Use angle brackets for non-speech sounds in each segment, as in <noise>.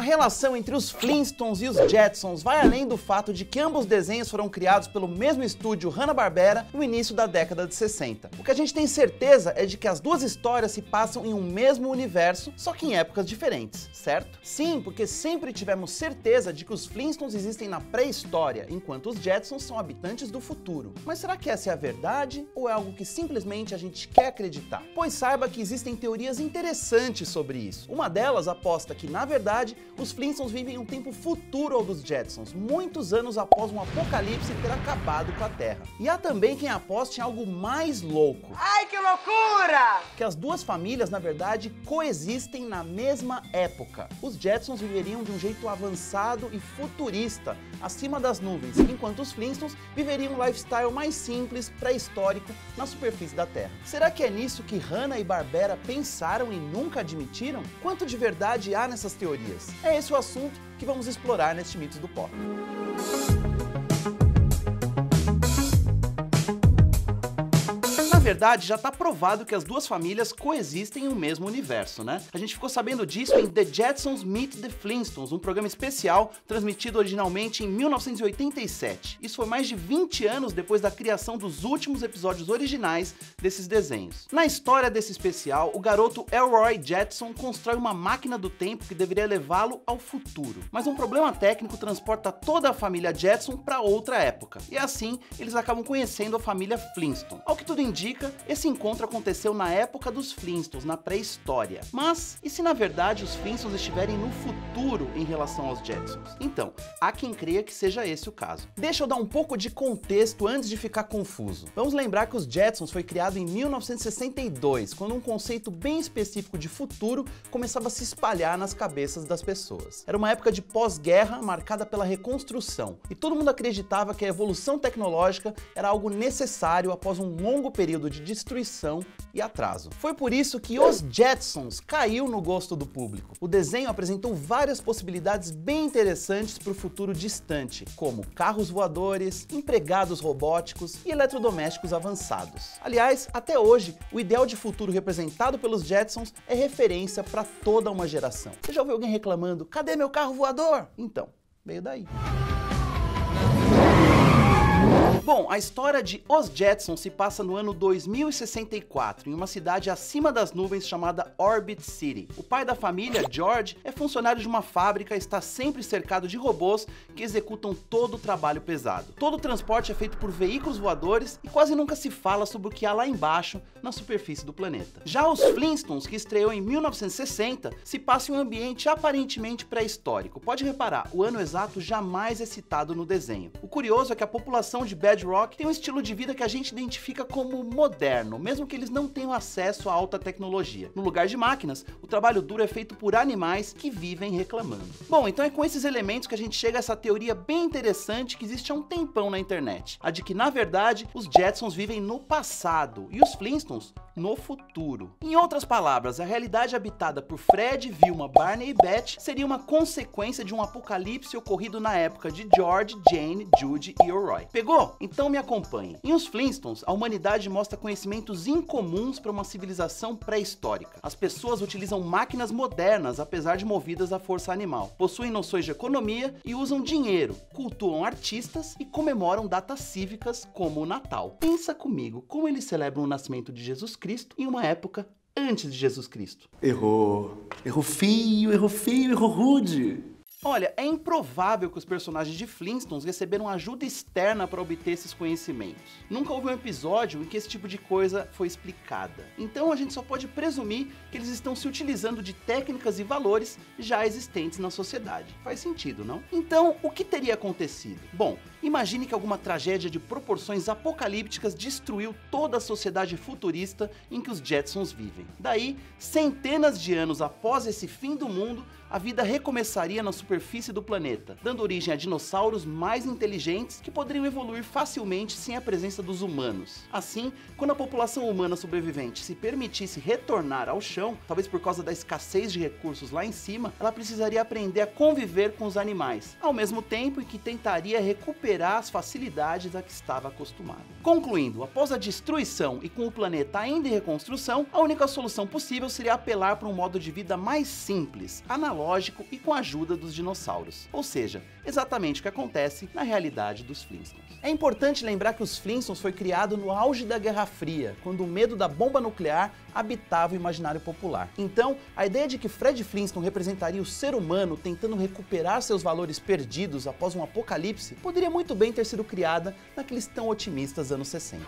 A relação entre os Flintstones e os Jetsons vai além do fato de que ambos desenhos foram criados pelo mesmo estúdio Hanna-Barbera no início da década de 60. O que a gente tem certeza é de que as duas histórias se passam em um mesmo universo, só que em épocas diferentes, certo? Sim, porque sempre tivemos certeza de que os Flintstones existem na pré-história, enquanto os Jetsons são habitantes do futuro. Mas será que essa é a verdade ou é algo que simplesmente a gente quer acreditar? Pois saiba que existem teorias interessantes sobre isso. Uma delas aposta que, na verdade, os Flintstones vivem um tempo futuro ao dos Jetsons, muitos anos após um apocalipse ter acabado com a Terra. E há também quem aposte em algo mais louco. Ai, que loucura! Que as duas famílias, na verdade, coexistem na mesma época. Os Jetsons viveriam de um jeito avançado e futurista, acima das nuvens, enquanto os Flintstones viveriam um lifestyle mais simples, pré-histórico, na superfície da Terra. Será que é nisso que Hanna e Barbera pensaram e nunca admitiram? Quanto de verdade há nessas teorias? É esse o assunto que vamos explorar neste Mitos do Pop. Verdade, já está provado que as duas famílias coexistem em um mesmo universo, né? A gente ficou sabendo disso em The Jetsons Meet the Flintstones, um programa especial transmitido originalmente em 1987. Isso foi mais de 20 anos depois da criação dos últimos episódios originais desses desenhos. Na história desse especial, o garoto Elroy Jetson constrói uma máquina do tempo que deveria levá-lo ao futuro. Mas um problema técnico transporta toda a família Jetson para outra época. E assim, eles acabam conhecendo a família Flintstone. Ao que tudo indica, esse encontro aconteceu na época dos Flintstones, na pré-história. Mas, e se na verdade os Flintstones estiverem no futuro em relação aos Jetsons? Então, há quem creia que seja esse o caso. Deixa eu dar um pouco de contexto antes de ficar confuso. Vamos lembrar que os Jetsons foi criado em 1962, quando um conceito bem específico de futuro começava a se espalhar nas cabeças das pessoas. Era uma época de pós-guerra marcada pela reconstrução, e todo mundo acreditava que a evolução tecnológica era algo necessário após um longo período de destruição e atraso. Foi por isso que Os Jetsons caiu no gosto do público. O desenho apresentou várias possibilidades bem interessantes para o futuro distante, como carros voadores, empregados robóticos e eletrodomésticos avançados. Aliás, até hoje, o ideal de futuro representado pelos Jetsons é referência para toda uma geração. Você já ouviu alguém reclamando: cadê meu carro voador? Então, veio daí. Bom, a história de Os Jetsons se passa no ano 2064, em uma cidade acima das nuvens chamada Orbit City. O pai da família, George, é funcionário de uma fábrica e está sempre cercado de robôs que executam todo o trabalho pesado. Todo o transporte é feito por veículos voadores e quase nunca se fala sobre o que há lá embaixo, na superfície do planeta. Já os Flintstones, que estreou em 1960, se passa em um ambiente aparentemente pré-histórico. Pode reparar, o ano exato jamais é citado no desenho. O curioso é que a população de Bad Rock tem um estilo de vida que a gente identifica como moderno, mesmo que eles não tenham acesso à alta tecnologia. No lugar de máquinas, o trabalho duro é feito por animais que vivem reclamando. Bom, então é com esses elementos que a gente chega a essa teoria bem interessante que existe há um tempão na internet. A de que, na verdade, os Jetsons vivem no passado e os Flintstones no futuro. Em outras palavras, a realidade habitada por Fred, Vilma, Barney e Beth seria uma consequência de um apocalipse ocorrido na época de George, Jane, Judy e Roy. Pegou? Então me acompanhe. Em Os Flintstones, a humanidade mostra conhecimentos incomuns para uma civilização pré-histórica. As pessoas utilizam máquinas modernas, apesar de movidas à força animal. Possuem noções de economia e usam dinheiro, cultuam artistas e comemoram datas cívicas como o Natal. Pensa comigo como eles celebram o nascimento de Jesus Cristo em uma época antes de Jesus Cristo. Errou. Errou feio, errou feio, errou rude. Olha, é improvável que os personagens de Flintstones receberam ajuda externa para obter esses conhecimentos. Nunca houve um episódio em que esse tipo de coisa foi explicada. Então a gente só pode presumir que eles estão se utilizando de técnicas e valores já existentes na sociedade. Faz sentido, não? Então, o que teria acontecido? Bom, imagine que alguma tragédia de proporções apocalípticas destruiu toda a sociedade futurista em que os Jetsons vivem. Daí, centenas de anos após esse fim do mundo, a vida recomeçaria na superfície do planeta, dando origem a dinossauros mais inteligentes que poderiam evoluir facilmente sem a presença dos humanos. Assim, quando a população humana sobrevivente se permitisse retornar ao chão, talvez por causa da escassez de recursos lá em cima, ela precisaria aprender a conviver com os animais, ao mesmo tempo em que tentaria recuperar as facilidades a que estava acostumado. Concluindo, após a destruição e com o planeta ainda em reconstrução, a única solução possível seria apelar para um modo de vida mais simples, analógico e com a ajuda dos dinossauros. Ou seja, exatamente o que acontece na realidade dos Flintstones. É importante lembrar que os Flintstones foi criado no auge da Guerra Fria, quando o medo da bomba nuclear habitava o imaginário popular. Então, a ideia de que Fred Flintstone representaria o ser humano tentando recuperar seus valores perdidos após um apocalipse poderia muito bem ter sido criada naqueles tão otimistas anos 60.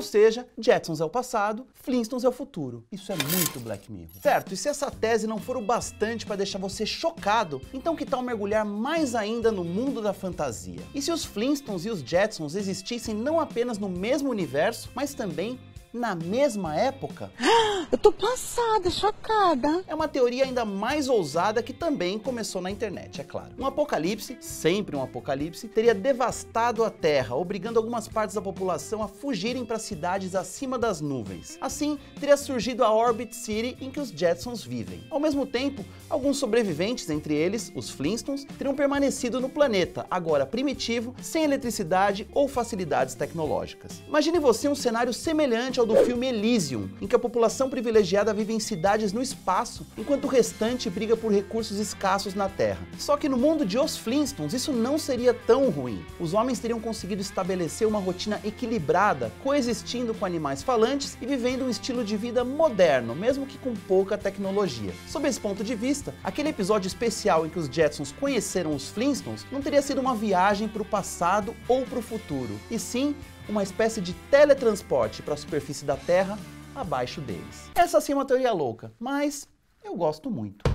Ou seja, Jetsons é o passado, Flintstones é o futuro. Isso é muito Black Mirror. Certo, e se essa tese não for o bastante para deixar você chocado, então que tal mergulhar mais ainda no mundo da fantasia? E se os Flintstones e os Jetsons existissem não apenas no mesmo universo, mas também na mesma época? <gasps> Eu tô passada, chocada. É uma teoria ainda mais ousada que também começou na internet, é claro. Um apocalipse, sempre um apocalipse, teria devastado a Terra, obrigando algumas partes da população a fugirem para cidades acima das nuvens. Assim, teria surgido a Orbit City em que os Jetsons vivem. Ao mesmo tempo, alguns sobreviventes, entre eles os Flintstones, teriam permanecido no planeta, agora primitivo, sem eletricidade ou facilidades tecnológicas. Imagine você um cenário semelhante ao do filme Elysium, em que a população privilegiada vive em cidades no espaço, enquanto o restante briga por recursos escassos na Terra. Só que no mundo de Os Flintstones isso não seria tão ruim. Os homens teriam conseguido estabelecer uma rotina equilibrada, coexistindo com animais falantes e vivendo um estilo de vida moderno, mesmo que com pouca tecnologia. Sob esse ponto de vista, aquele episódio especial em que os Jetsons conheceram os Flintstones não teria sido uma viagem para o passado ou para o futuro, e sim uma espécie de teletransporte para a superfície da Terra abaixo deles. Essa sim é uma teoria louca, mas eu gosto muito.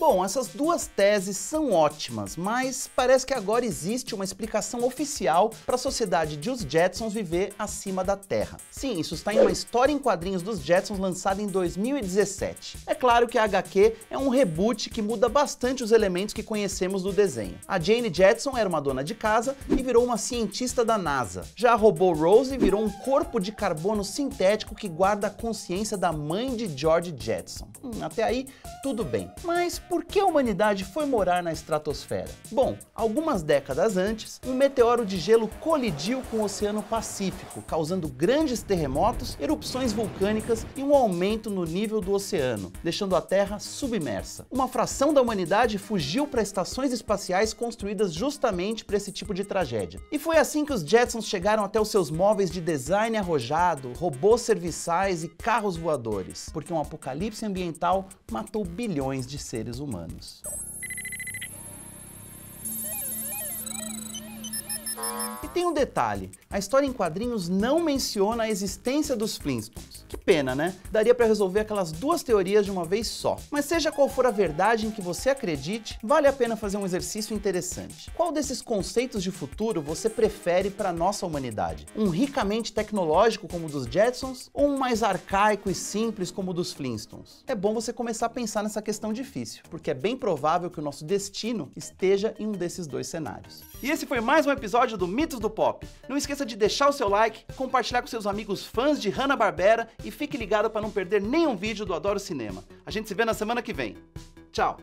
Bom, essas duas teses são ótimas, mas parece que agora existe uma explicação oficial para a sociedade de os Jetsons viver acima da Terra. Sim, isso está em uma história em quadrinhos dos Jetsons lançada em 2017. É claro que a HQ é um reboot que muda bastante os elementos que conhecemos do desenho. A Jane Jetson era uma dona de casa e virou uma cientista da NASA. Já a robô Rose virou um corpo de carbono sintético que guarda a consciência da mãe de George Jetson. Hum, até aí, tudo bem. Mas por que a humanidade foi morar na estratosfera? Bom, algumas décadas antes, um meteoro de gelo colidiu com o Oceano Pacífico, causando grandes terremotos, erupções vulcânicas e um aumento no nível do oceano, deixando a Terra submersa. Uma fração da humanidade fugiu para estações espaciais construídas justamente para esse tipo de tragédia. E foi assim que os Jetsons chegaram até os seus móveis de design arrojado, robôs serviçais e carros voadores, porque um apocalipse ambiental matou bilhões de seres humanos. E tem um detalhe, a história em quadrinhos não menciona a existência dos Flintstones. Que pena, né? Daria para resolver aquelas duas teorias de uma vez só. Mas seja qual for a verdade em que você acredite, vale a pena fazer um exercício interessante. Qual desses conceitos de futuro você prefere para nossa humanidade? Um ricamente tecnológico como o dos Jetsons ou um mais arcaico e simples como o dos Flintstones? É bom você começar a pensar nessa questão difícil, porque é bem provável que o nosso destino esteja em um desses dois cenários. E esse foi mais um episódio do Mitos do Pop. Não esqueça de deixar o seu like, compartilhar com seus amigos fãs de Hanna-Barbera e fique ligado para não perder nenhum vídeo do Adoro Cinema. A gente se vê na semana que vem. Tchau!